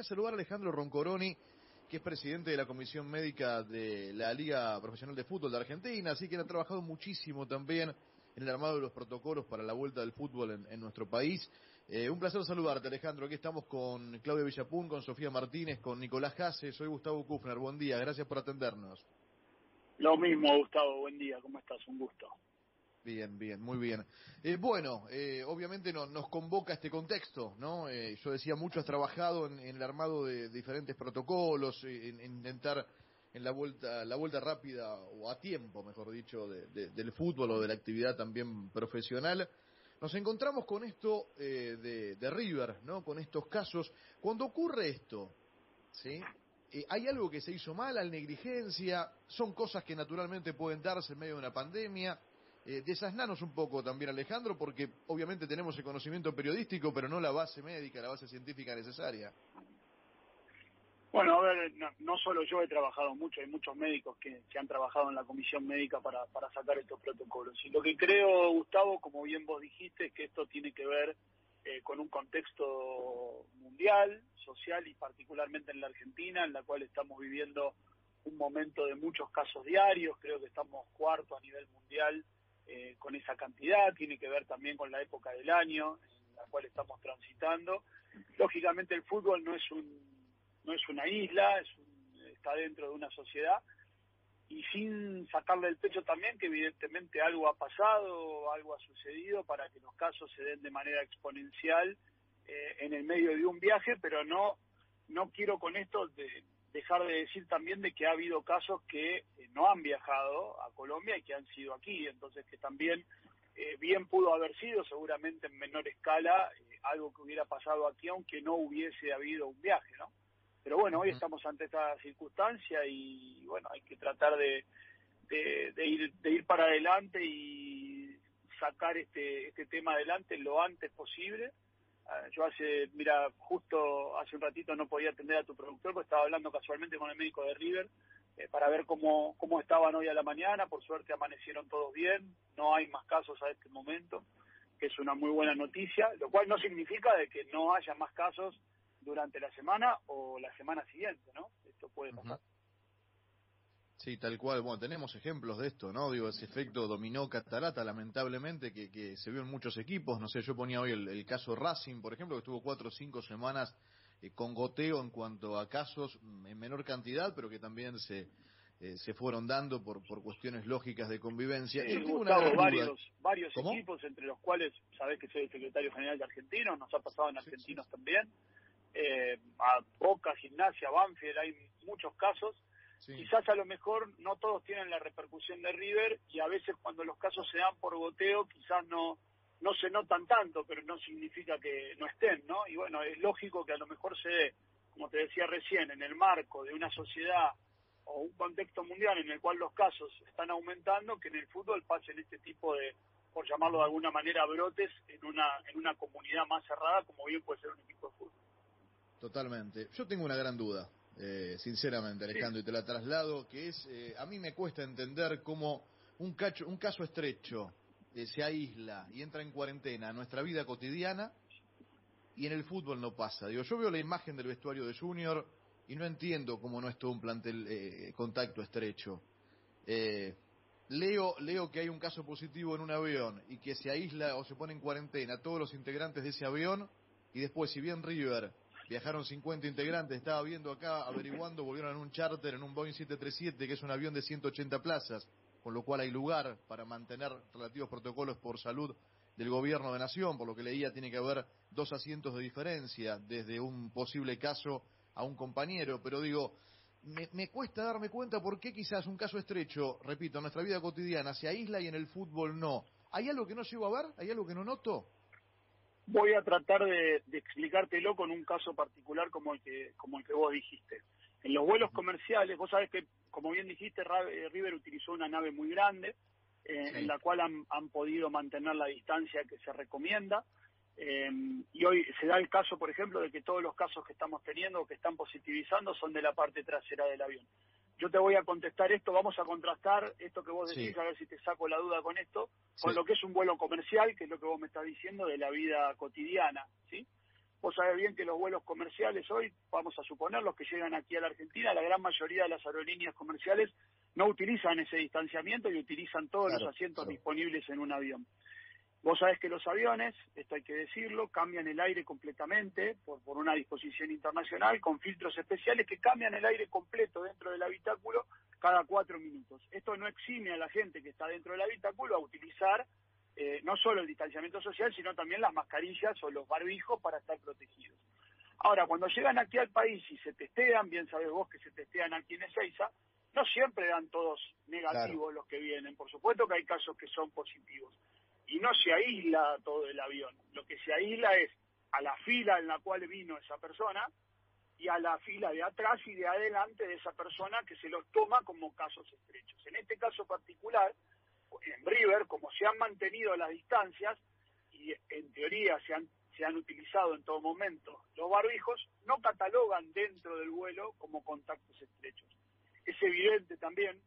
a saludar a Alejandro Roncoroni, que es presidente de la Comisión Médica de la Liga Profesional de Fútbol de Argentina, así que ha trabajado muchísimo también en el armado de los protocolos para la vuelta del fútbol en, nuestro país. Eh, un placer saludarte, Alejandro. Aquí estamos con Claudia Villapún, con Sofía Martínez, con Nicolás Jase. Soy Gustavo Kufner. Buen día, gracias por atendernos. Lo mismo, Gustavo. Buen día. ¿Cómo estás? Un gusto. Bien, bien, muy bien. Eh, bueno, eh, obviamente no, nos convoca este contexto, ¿no? Eh, yo decía, mucho has trabajado en, el armado de diferentes protocolos, en, intentar en la vuelta, la vuelta rápida o a tiempo, mejor dicho, del fútbol o de la actividad también profesional. Nos encontramos con esto de, de, River, ¿no? Con estos casos. Cuando ocurre esto, ¿sí? ¿Hay algo que se hizo mal, al negligencia? ¿Son cosas que naturalmente pueden darse en medio de una pandemia? Eh, desasnanos un poco también, Alejandro, porque obviamente tenemos el conocimiento periodístico, pero no la base médica, la base científica necesaria. Bueno, a ver, no, solo yo he trabajado mucho, hay muchos médicos que, han trabajado en la comisión médica para, para sacar estos protocolos. Y lo que creo, Gustavo, como bien vos dijiste, es que esto tiene que ver eh, con un contexto mundial, social y particularmente en la Argentina, en la cual estamos viviendo un momento de muchos casos diarios, creo que estamos cuarto a nivel mundial eh, con esa cantidad, tiene que ver también con la época del año en la cual estamos transitando. Lógicamente el fútbol no es un no es una isla, es está dentro de una sociedad y sin sacarle el pecho también que evidentemente algo ha pasado, algo ha sucedido para que los casos se den de manera exponencial eh, en el medio de un viaje, pero no no quiero con esto de, dejar de decir también de que ha habido casos que eh, no han viajado a Colombia y que han sido aquí, entonces que también eh, bien pudo haber sido seguramente en menor escala eh, algo que hubiera pasado aquí aunque no hubiese habido un viaje, ¿no? Pero bueno, hoy estamos ante esta circunstancia y bueno, hay que tratar de, de, ir, de ir para adelante y sacar este, este tema adelante lo antes posible yo hace, mira, justo hace un ratito no podía atender a tu productor porque estaba hablando casualmente con el médico de River eh, para ver cómo, cómo estaban hoy a la mañana. Por suerte amanecieron todos bien, no hay más casos a este momento, que es una muy buena noticia, lo cual no significa de que no haya más casos durante la semana o la semana siguiente, ¿no? Esto puede pasar. Sí, tal cual. Bueno, tenemos ejemplos de esto, ¿no? Digo, ese efecto dominó catarata, lamentablemente, que, que se vio en muchos equipos. No sé, yo ponía hoy el, caso Racing, por ejemplo, que estuvo cuatro o cinco semanas eh, con goteo en cuanto a casos mm, en menor cantidad, pero que también se, eh, se fueron dando por, por cuestiones lógicas de convivencia. Sí, Gustavo, varios, varios equipos, entre los cuales, sabés que soy el secretario general de Argentinos, nos ha pasado en Argentinos también. Eh, a Boca, Gimnasia, Banfield, hay muchos casos Quizás a lo mejor no todos tienen la repercusión de River y a veces cuando los casos se dan por goteo quizás no no se notan tanto, pero no significa que no estén, ¿no? Y bueno, es lógico que a lo mejor se dé, como te decía recién, en el marco de una sociedad o un contexto mundial en el cual los casos están aumentando, que en el fútbol pasen este tipo de, por llamarlo de alguna manera, brotes en una, en una comunidad más cerrada, como bien puede ser un equipo de fútbol. Totalmente. Yo tengo una gran duda. Eh, sinceramente, Alejandro, y te la traslado, que es, eh, a mí me cuesta entender cómo un, cacho, un caso estrecho eh, se aísla y entra en cuarentena a nuestra vida cotidiana y en el fútbol no pasa. Digo, yo veo la imagen del vestuario de Junior y no entiendo cómo no es todo un plantel contacto estrecho. leo, leo que hay un caso positivo en un avión y que se aísla o se pone en cuarentena todos los integrantes de ese avión y después, si bien River Viajaron 50 integrantes, estaba viendo acá, averiguando, volvieron en un charter, en un Boeing 737, que es un avión de 180 plazas, con lo cual hay lugar para mantener relativos protocolos por salud del gobierno de nación, por lo que leía tiene que haber dos asientos de diferencia desde un posible caso a un compañero, pero digo, me, cuesta darme cuenta por qué quizás un caso estrecho, repito, en nuestra vida cotidiana se aísla y en el fútbol no. ¿Hay algo que no llego a ver? ¿Hay algo que no noto? Voy a tratar de, explicártelo con un caso particular como el que como el que vos dijiste. En los vuelos comerciales, vos sabés que, como bien dijiste, eh, River utilizó una nave muy grande, eh, en la cual han, podido mantener la distancia que se recomienda. Eh, y hoy se da el caso, por ejemplo, de que todos los casos que estamos teniendo o que están positivizando son de la parte trasera del avión yo te voy a contestar esto, vamos a contrastar esto que vos decís, a ver si te saco la duda con esto, con lo que es un vuelo comercial, que es lo que vos me estás diciendo de la vida cotidiana, ¿sí? Vos sabés bien que los vuelos comerciales hoy, vamos a suponer, los que llegan aquí a la Argentina, la gran mayoría de las aerolíneas comerciales no utilizan ese distanciamiento y utilizan todos los asientos disponibles en un avión. Vos sabés que los aviones, esto hay que decirlo, cambian el aire completamente por, por una disposición internacional con filtros especiales que cambian el aire completo dentro del habitáculo cada cuatro minutos. Esto no exime a la gente que está dentro del habitáculo a utilizar eh, no solo el distanciamiento social, sino también las mascarillas o los barbijos para estar protegidos. Ahora, cuando llegan aquí al país y se testean, bien sabés vos que se testean aquí en Ezeiza, no siempre dan todos negativos los que vienen. Por supuesto que hay casos que son positivos y no se aísla todo el avión. Lo que se aísla es a la fila en la cual vino esa persona y a la fila de atrás y de adelante de esa persona que se los toma como casos estrechos. En este caso particular, en River, como se han mantenido las distancias y en teoría se han, se han utilizado en todo momento los barbijos, no catalogan dentro del vuelo como contactos estrechos. Es evidente también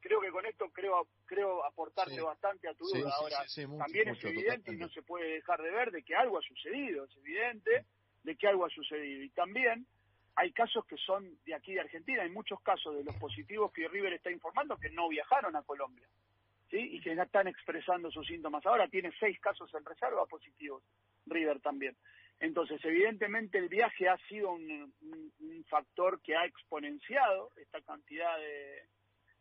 creo que con esto creo creo aportarte bastante a tu duda. Ahora, también es evidente y no se puede dejar de ver de que algo ha sucedido, es evidente de que algo ha sucedido. Y también hay casos que son de aquí de Argentina, hay muchos casos de los positivos que River está informando que no viajaron a Colombia. ¿Sí? y que ya están expresando sus síntomas. Ahora tiene seis casos en reserva positivos, River también. Entonces, evidentemente el viaje ha sido un factor que ha exponenciado esta cantidad de,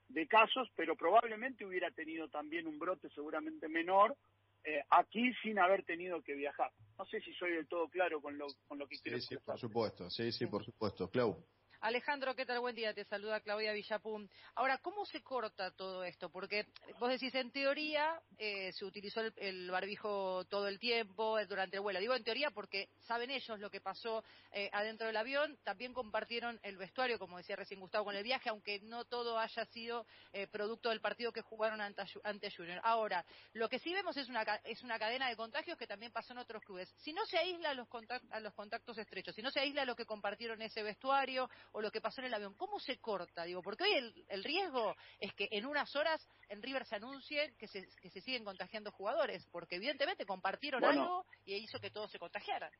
de casos, pero probablemente hubiera tenido también un brote seguramente menor eh, aquí sin haber tenido que viajar. No sé si soy del todo claro con lo, con lo que quiero Sí, sí, por supuesto, sí, sí, por supuesto. Clau. Alejandro, ¿qué tal? Buen día, te saluda Claudia Villapum. Ahora, ¿cómo se corta todo esto? Porque vos decís, en teoría eh, se utilizó el, barbijo todo el tiempo eh, durante el vuelo. Digo en teoría porque saben ellos lo que pasó eh, adentro del avión. También compartieron el vestuario, como decía recién Gustavo, con el viaje, aunque no todo haya sido producto del partido que jugaron ante, Junior. Ahora, lo que sí vemos es una, es una cadena de contagios que también pasó en otros clubes. Si no se aísla los, a los contactos estrechos, si no se aísla a los que compartieron ese vestuario o lo que pasó en el avión. ¿Cómo se corta? Digo, porque hoy el, riesgo es que en unas horas en River se anuncie que se, que se siguen contagiando jugadores, porque evidentemente compartieron algo y hizo que todos se contagiaran.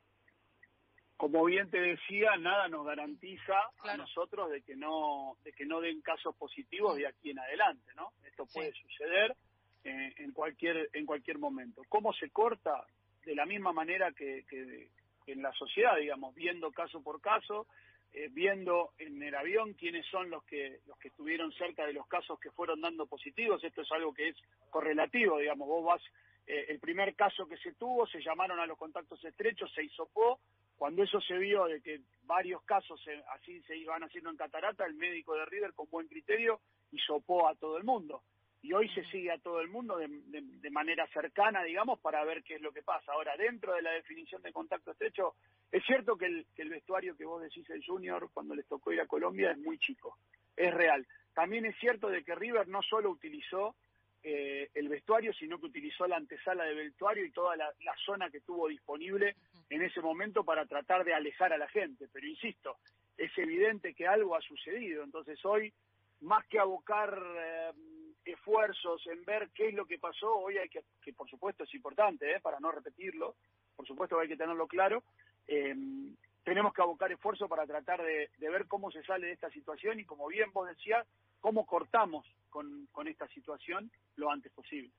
Como bien te decía, nada nos garantiza a nosotros de que no de que no den casos positivos de aquí en adelante, ¿no? Esto puede suceder eh, en cualquier en cualquier momento. ¿Cómo se corta? De la misma manera que, que en la sociedad, digamos, viendo caso por caso, eh, viendo en el avión quiénes son los que los que estuvieron cerca de los casos que fueron dando positivos. Esto es algo que es correlativo, digamos. Vos vas, eh, el primer caso que se tuvo, se llamaron a los contactos estrechos, se hisopó. Cuando eso se vio de que varios casos así se iban haciendo en catarata, el médico de River con buen criterio hisopó a todo el mundo y hoy se sigue a todo el mundo de, de, manera cercana, digamos, para ver qué es lo que pasa. Ahora, dentro de la definición de contacto estrecho, es cierto que el, que el vestuario que vos decís el Junior cuando les tocó ir a Colombia es muy chico, es real. También es cierto de que River no solo utilizó eh, el vestuario, sino que utilizó la antesala de vestuario y toda la, zona que tuvo disponible en ese momento para tratar de alejar a la gente. Pero insisto, es evidente que algo ha sucedido. Entonces hoy, más que abocar... Eh, esfuerzos en ver qué es lo que pasó, hoy hay que, que por supuesto es importante, ¿eh? para no repetirlo, por supuesto hay que tenerlo claro, eh, tenemos que abocar esfuerzo para tratar de, ver cómo se sale de esta situación y como bien vos decías, cómo cortamos con, con esta situación lo antes posible.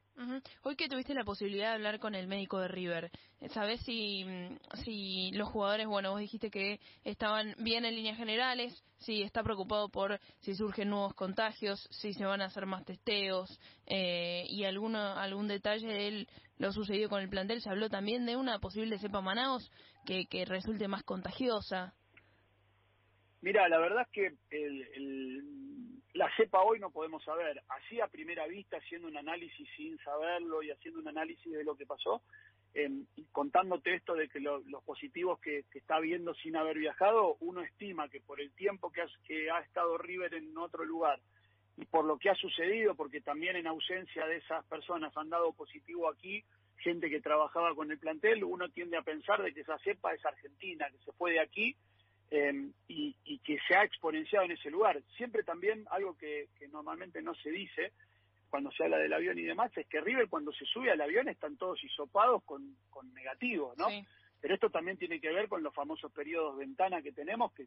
Hoy que tuviste la posibilidad de hablar con el médico de River, ¿sabes si, si los jugadores, bueno, vos dijiste que estaban bien en líneas generales, si está preocupado por si surgen nuevos contagios, si se van a hacer más testeos eh, y alguno, algún detalle de lo sucedido con el plantel? Se habló también de una posible cepa Manaos que, que resulte más contagiosa. Mira, la verdad es que el, la cepa hoy no podemos saber. Así a primera vista, haciendo un análisis sin saberlo y haciendo un análisis de lo que pasó, eh, contándote esto de que los positivos que, está viendo sin haber viajado, uno estima que por el tiempo que, que ha estado River en otro lugar y por lo que ha sucedido, porque también en ausencia de esas personas han dado positivo aquí, gente que trabajaba con el plantel, uno tiende a pensar de que esa cepa es argentina, que se fue de aquí Em, y, que se ha exponenciado en ese lugar. Siempre también algo que, normalmente no se dice cuando se habla del avión y demás es que River cuando se sube al avión están todos hisopados con, con negativos, ¿no? Es Pero esto también tiene que ver con los famosos periodos ventana que tenemos, que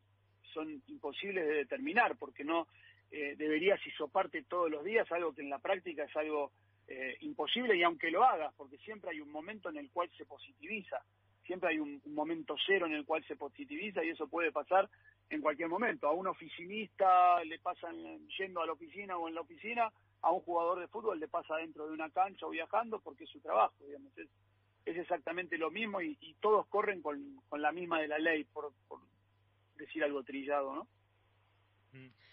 son imposibles de determinar, porque no eh, deberías isoparte todos los días, algo que en la práctica es algo eh, imposible, y aunque lo hagas, porque siempre hay un momento en el cual se positiviza, siempre hay un, momento cero en el cual se positiviza, y eso puede pasar en cualquier momento. A un oficinista le pasan yendo a la oficina o en la oficina, a un jugador de fútbol le pasa dentro de una cancha o viajando porque es su trabajo, digamos. Es, es exactamente lo mismo y, todos corren con, con, la misma de la ley, por, por decir algo trillado, ¿no?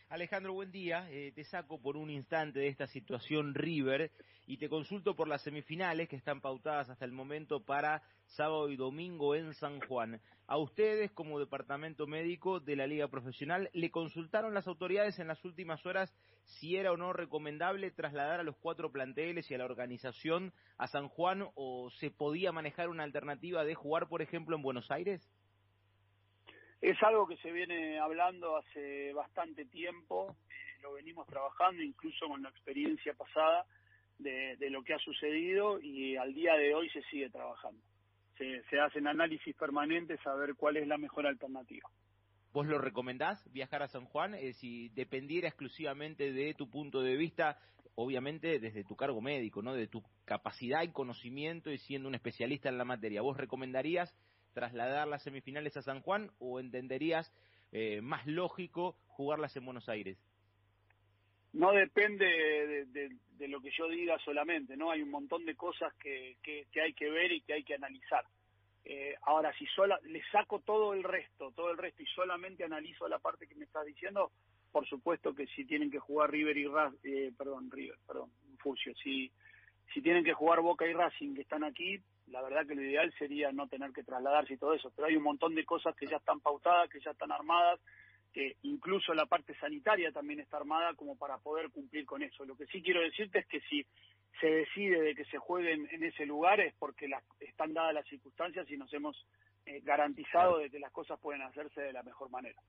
Alejandro, buen día. Eh, te saco por un instante de esta situación River y te consulto por las semifinales que están pautadas hasta el momento para sábado y domingo en San Juan. A ustedes, como departamento médico de la Liga Profesional, ¿le consultaron las autoridades en las últimas horas si era o no recomendable trasladar a los cuatro planteles y a la organización a San Juan o se podía manejar una alternativa de jugar, por ejemplo, en Buenos Aires? Es algo que se viene hablando hace bastante tiempo, eh, lo venimos trabajando incluso con la experiencia pasada de, lo que ha sucedido y al día de hoy se sigue trabajando. Se, se hacen análisis permanentes a ver cuál es la mejor alternativa. ¿Vos lo recomendás viajar a San Juan? Eh, si dependiera exclusivamente de tu punto de vista, obviamente desde tu cargo médico, ¿no? De tu capacidad y conocimiento y siendo un especialista en la materia, ¿vos recomendarías trasladar las semifinales a San Juan o entenderías eh, más lógico jugarlas en Buenos Aires? No depende de, lo que yo diga solamente, ¿no? Hay un montón de cosas que, que, hay que ver y que hay que analizar. Eh, ahora, si sola, le saco todo el resto, todo el resto y solamente analizo la parte que me estás diciendo, por supuesto que si tienen que jugar River y Racing, eh, perdón, River, perdón, Fucio, si, si tienen que jugar Boca y Racing que están aquí, la verdad que lo ideal sería no tener que trasladarse y todo eso, pero hay un montón de cosas que ya están pautadas, que ya están armadas, que incluso la parte sanitaria también está armada como para poder cumplir con eso. Lo que sí quiero decirte es que si se decide de que se jueguen en ese lugar es porque están dadas las circunstancias y nos hemos eh, garantizado de que las cosas pueden hacerse de la mejor manera.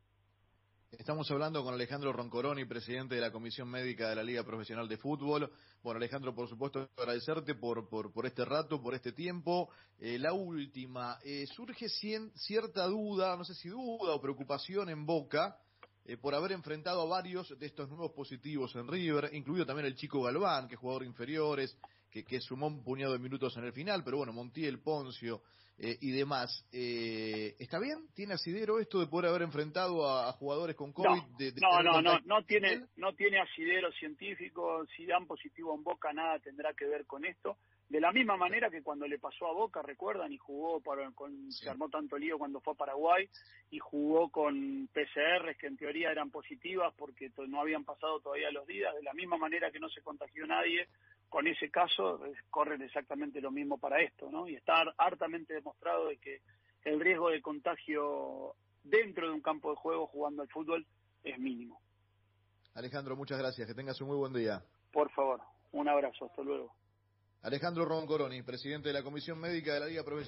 Estamos hablando con Alejandro Roncoroni, presidente de la Comisión Médica de la Liga Profesional de Fútbol. Bueno, Alejandro, por supuesto, agradecerte por, por, por este rato, por este tiempo. Eh, la última, eh, surge cierta duda, no sé si duda o preocupación en Boca, eh, por haber enfrentado a varios de estos nuevos positivos en River, incluido también el chico Galván, que es jugador inferiores, que, que sumó un puñado de minutos en el final, pero bueno, Montiel, Poncio, eh, y demás. Eh, ¿Está bien? ¿Tiene asidero esto de poder haber enfrentado a, jugadores con COVID? No, no, no, no, tiene, no tiene asidero científico. Si dan positivo en Boca, nada tendrá que ver con esto. De la misma manera que cuando le pasó a Boca, recuerdan, y jugó para, con, se armó tanto lío cuando fue a Paraguay, y jugó con PCRs que en teoría eran positivas porque no habían pasado todavía los días, de la misma manera que no se contagió nadie, con ese caso eh, corren exactamente lo mismo para esto, ¿no? Y está hartamente demostrado de que el riesgo de contagio dentro de un campo de juego jugando al fútbol es mínimo. Alejandro, muchas gracias. Que tengas un muy buen día. Por favor, un abrazo. Hasta luego. Alejandro Roncoroni, presidente de la Comisión Médica de la Liga Profesional.